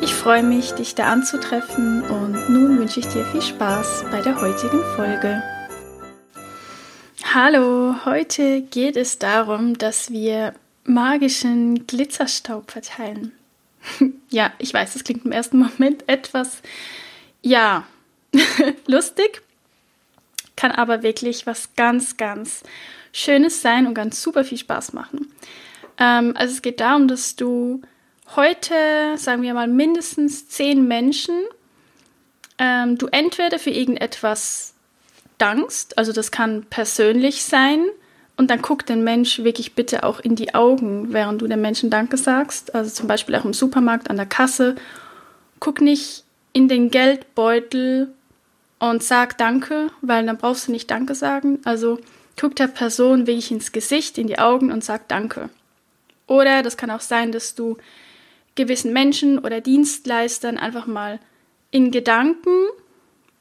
ich freue mich, dich da anzutreffen und nun wünsche ich dir viel Spaß bei der heutigen Folge. Hallo, heute geht es darum, dass wir magischen Glitzerstaub verteilen. ja, ich weiß, das klingt im ersten Moment etwas, ja, lustig, kann aber wirklich was ganz, ganz Schönes sein und ganz super viel Spaß machen. Ähm, also es geht darum, dass du heute, sagen wir mal, mindestens zehn Menschen ähm, du entweder für irgendetwas dankst, also das kann persönlich sein, und dann guck den Mensch wirklich bitte auch in die Augen, während du dem Menschen Danke sagst. Also zum Beispiel auch im Supermarkt an der Kasse. Guck nicht in den Geldbeutel und sag Danke, weil dann brauchst du nicht Danke sagen. Also guck der Person wirklich ins Gesicht, in die Augen und sag Danke. Oder das kann auch sein, dass du gewissen Menschen oder Dienstleistern einfach mal in Gedanken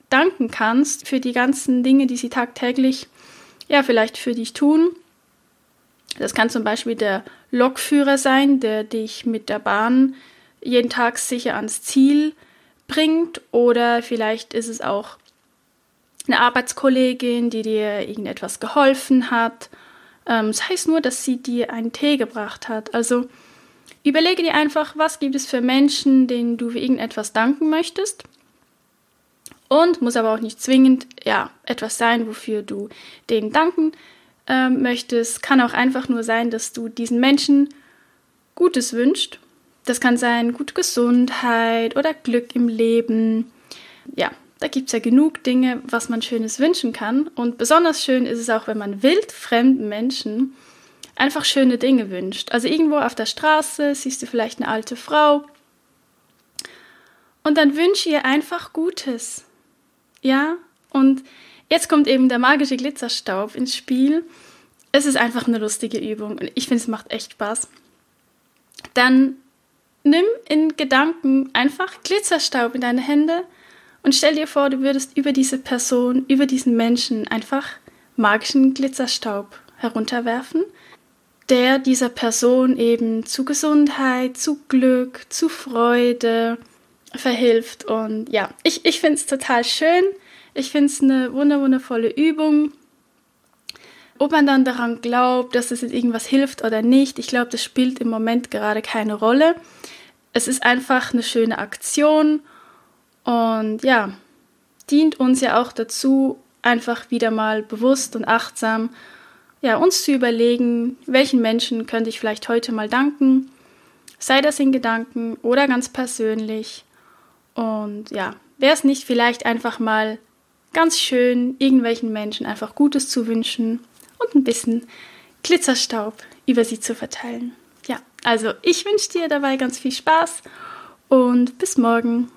danken kannst für die ganzen Dinge, die sie tagtäglich, ja, vielleicht für dich tun. Das kann zum Beispiel der Lokführer sein, der dich mit der Bahn jeden Tag sicher ans Ziel bringt. Oder vielleicht ist es auch eine Arbeitskollegin, die dir irgendetwas geholfen hat. Ähm, das heißt nur, dass sie dir einen Tee gebracht hat. Also Überlege dir einfach, was gibt es für Menschen, denen du für irgendetwas danken möchtest. Und muss aber auch nicht zwingend ja, etwas sein, wofür du denen danken äh, möchtest. Kann auch einfach nur sein, dass du diesen Menschen Gutes wünschst. Das kann sein gute Gesundheit oder Glück im Leben. Ja, da gibt es ja genug Dinge, was man Schönes wünschen kann. Und besonders schön ist es auch, wenn man wildfremden Menschen einfach schöne Dinge wünscht. Also irgendwo auf der Straße siehst du vielleicht eine alte Frau und dann wünsche ihr einfach Gutes. Ja? Und jetzt kommt eben der magische Glitzerstaub ins Spiel. Es ist einfach eine lustige Übung und ich finde, es macht echt Spaß. Dann nimm in Gedanken einfach Glitzerstaub in deine Hände und stell dir vor, du würdest über diese Person, über diesen Menschen einfach magischen Glitzerstaub herunterwerfen der dieser Person eben zu Gesundheit, zu Glück, zu Freude verhilft. Und ja, ich, ich finde es total schön. Ich finde es eine wundervolle Übung. Ob man dann daran glaubt, dass es irgendwas hilft oder nicht, ich glaube, das spielt im Moment gerade keine Rolle. Es ist einfach eine schöne Aktion und ja, dient uns ja auch dazu, einfach wieder mal bewusst und achtsam ja, uns zu überlegen, welchen Menschen könnte ich vielleicht heute mal danken, sei das in Gedanken oder ganz persönlich. Und ja, wäre es nicht vielleicht einfach mal ganz schön, irgendwelchen Menschen einfach Gutes zu wünschen und ein bisschen Glitzerstaub über sie zu verteilen. Ja, also ich wünsche dir dabei ganz viel Spaß und bis morgen.